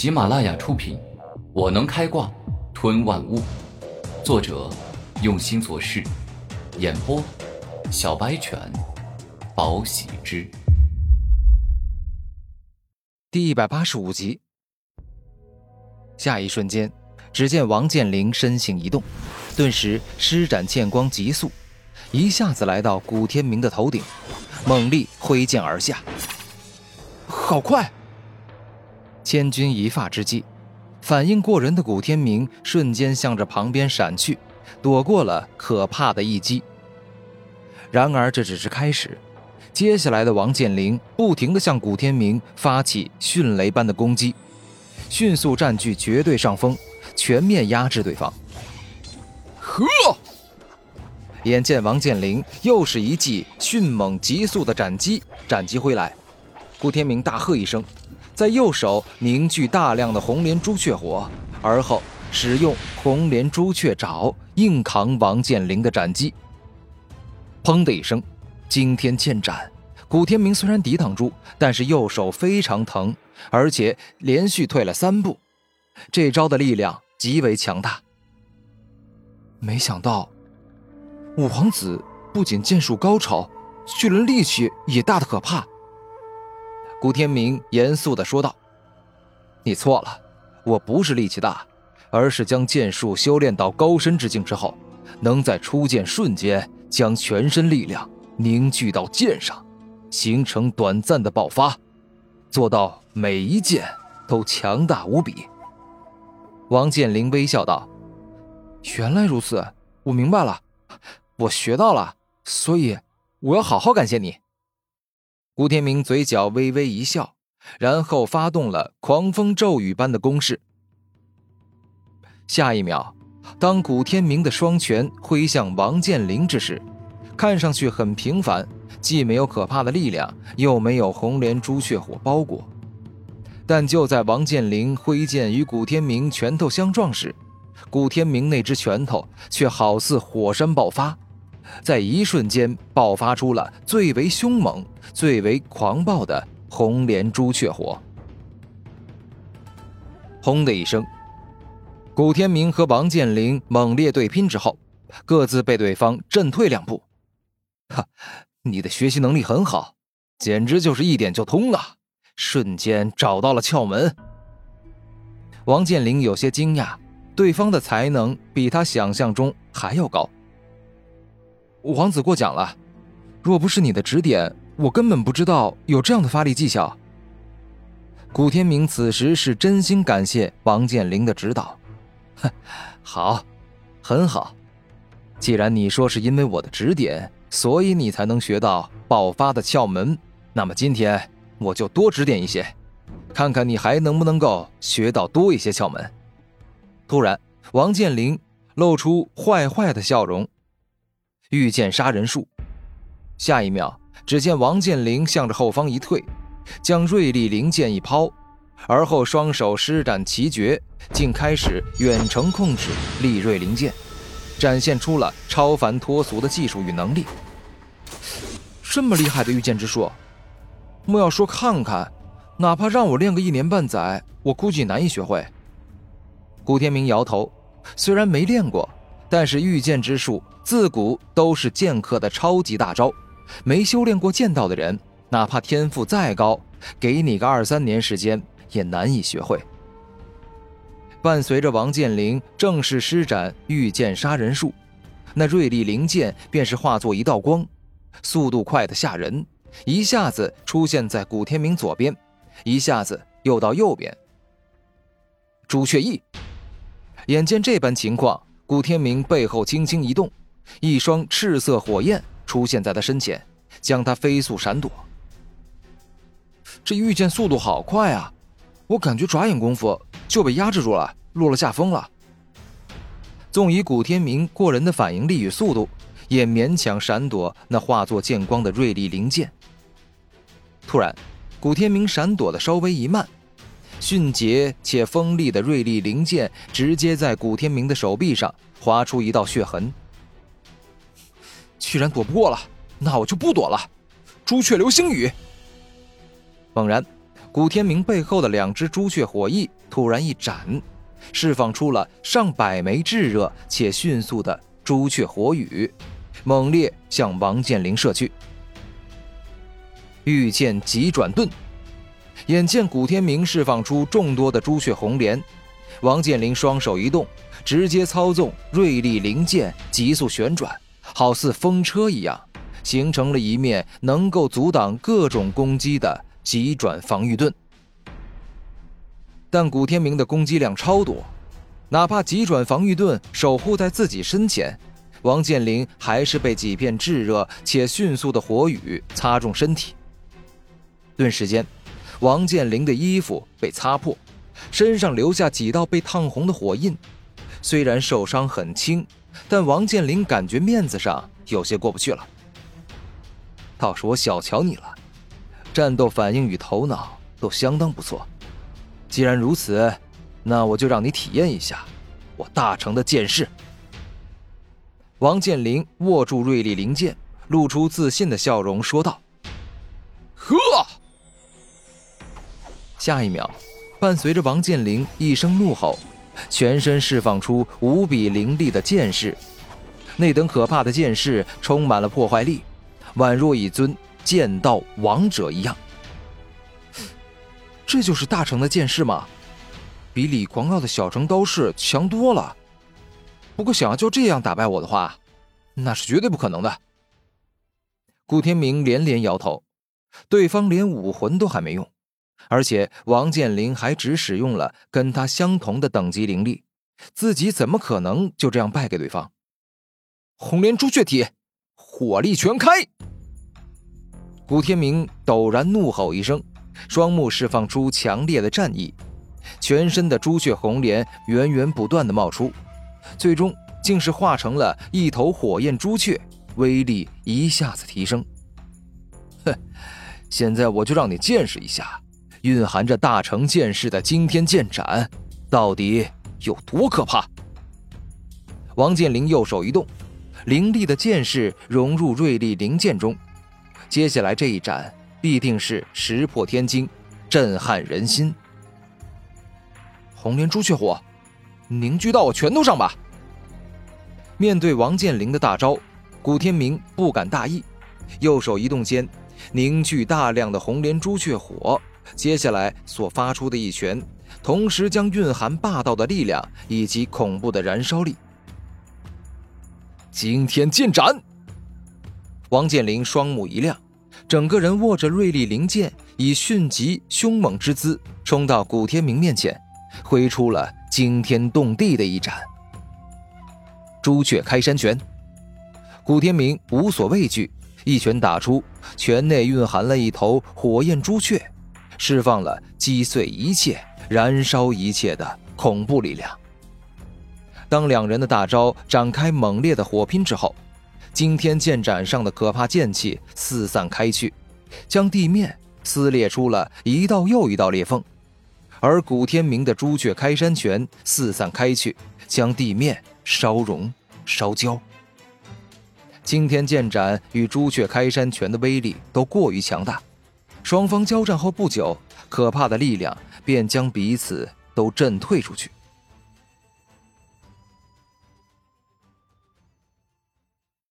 喜马拉雅出品，《我能开挂吞万物》，作者用心做事，演播小白犬，宝喜之。第一百八十五集。下一瞬间，只见王健林身形一动，顿时施展剑光急速，一下子来到古天明的头顶，猛力挥剑而下。好快！千钧一发之际，反应过人的古天明瞬间向着旁边闪去，躲过了可怕的一击。然而这只是开始，接下来的王健林不停地向古天明发起迅雷般的攻击，迅速占据绝对上风，全面压制对方。呵！眼见王健林又是一记迅猛急速的斩击斩击挥来，古天明大喝一声。在右手凝聚大量的红莲朱雀火，而后使用红莲朱雀爪硬扛王健林的斩击。砰的一声，惊天剑斩。古天明虽然抵挡住，但是右手非常疼，而且连续退了三步。这招的力量极为强大。没想到，五皇子不仅剑术高超，就连力气也大的可怕。古天明严肃的说道：“你错了，我不是力气大，而是将剑术修炼到高深之境之后，能在出剑瞬间将全身力量凝聚到剑上，形成短暂的爆发，做到每一剑都强大无比。”王健林微笑道：“原来如此，我明白了，我学到了，所以我要好好感谢你。”古天明嘴角微微一笑，然后发动了狂风骤雨般的攻势。下一秒，当古天明的双拳挥向王健林之时，看上去很平凡，既没有可怕的力量，又没有红莲朱雀火包裹。但就在王健林挥剑与古天明拳头相撞时，古天明那只拳头却好似火山爆发。在一瞬间爆发出了最为凶猛、最为狂暴的红莲朱雀火。轰的一声，古天明和王健林猛烈对拼之后，各自被对方震退两步。哈，你的学习能力很好，简直就是一点就通啊！瞬间找到了窍门。王健林有些惊讶，对方的才能比他想象中还要高。王子过奖了，若不是你的指点，我根本不知道有这样的发力技巧。古天明此时是真心感谢王健林的指导。哼，好，很好。既然你说是因为我的指点，所以你才能学到爆发的窍门，那么今天我就多指点一些，看看你还能不能够学到多一些窍门。突然，王健林露出坏坏的笑容。御剑杀人术，下一秒，只见王健林向着后方一退，将锐利灵剑一抛，而后双手施展奇绝，竟开始远程控制利锐灵剑，展现出了超凡脱俗的技术与能力。这么厉害的御剑之术，莫要说看看，哪怕让我练个一年半载，我估计难以学会。古天明摇头，虽然没练过。但是御剑之术自古都是剑客的超级大招，没修炼过剑道的人，哪怕天赋再高，给你个二三年时间也难以学会。伴随着王健林正式施展御剑杀人术，那锐利灵剑便是化作一道光，速度快得吓人，一下子出现在古天明左边，一下子又到右边。朱雀翼，眼见这般情况。古天明背后轻轻一动，一双赤色火焰出现在他身前，将他飞速闪躲。这御剑速度好快啊！我感觉眨眼功夫就被压制住了，落了下风了。纵以古天明过人的反应力与速度，也勉强闪躲那化作剑光的锐利灵剑。突然，古天明闪躲的稍微一慢。迅捷且锋利的锐利灵剑直接在古天明的手臂上划出一道血痕。居然躲不过了，那我就不躲了！朱雀流星雨。猛然，古天明背后的两只朱雀火翼突然一展，释放出了上百枚炙热且迅速的朱雀火雨，猛烈向王健林射去。御剑急转盾，眼见古天明释放出众多的朱雀红莲，王健林双手一动，直接操纵锐利灵剑急速旋转，好似风车一样，形成了一面能够阻挡各种攻击的。急转防御盾，但古天明的攻击量超多，哪怕急转防御盾守护在自己身前，王健林还是被几片炙热且迅速的火雨擦中身体。顿时间，王健林的衣服被擦破，身上留下几道被烫红的火印。虽然受伤很轻，但王健林感觉面子上有些过不去了。倒是我小瞧你了。战斗反应与头脑都相当不错。既然如此，那我就让你体验一下我大成的剑势。王健林握住锐利灵剑，露出自信的笑容，说道：“下一秒，伴随着王健林一声怒吼，全身释放出无比凌厉的剑势。那等可怕的剑势充满了破坏力，宛若一尊。剑道王者一样，这就是大成的剑士吗？比李狂傲的小成刀式强多了。不过，想要就这样打败我的话，那是绝对不可能的。顾天明连连摇头，对方连武魂都还没用，而且王健林还只使用了跟他相同的等级灵力，自己怎么可能就这样败给对方？红莲朱雀体，火力全开！古天明陡然怒吼一声，双目释放出强烈的战意，全身的朱雀红莲源源不断的冒出，最终竟是化成了一头火焰朱雀，威力一下子提升。哼，现在我就让你见识一下，蕴含着大成剑士的惊天剑斩到底有多可怕。王健林右手一动，凌厉的剑势融入锐利灵剑中。接下来这一斩必定是石破天惊，震撼人心。红莲朱雀火，凝聚到我拳头上吧！面对王健林的大招，古天明不敢大意，右手一动间，凝聚大量的红莲朱雀火。接下来所发出的一拳，同时将蕴含霸道的力量以及恐怖的燃烧力。惊天剑斩！王健林双目一亮，整个人握着锐利灵剑，以迅疾凶猛之姿冲到古天明面前，挥出了惊天动地的一斩——朱雀开山拳。古天明无所畏惧，一拳打出，拳内蕴含了一头火焰朱雀，释放了击碎一切、燃烧一切的恐怖力量。当两人的大招展开猛烈的火拼之后，惊天剑斩上的可怕剑气四散开去，将地面撕裂出了一道又一道裂缝；而古天明的朱雀开山拳四散开去，将地面烧融、烧焦。惊天剑斩与朱雀开山拳的威力都过于强大，双方交战后不久，可怕的力量便将彼此都震退出去。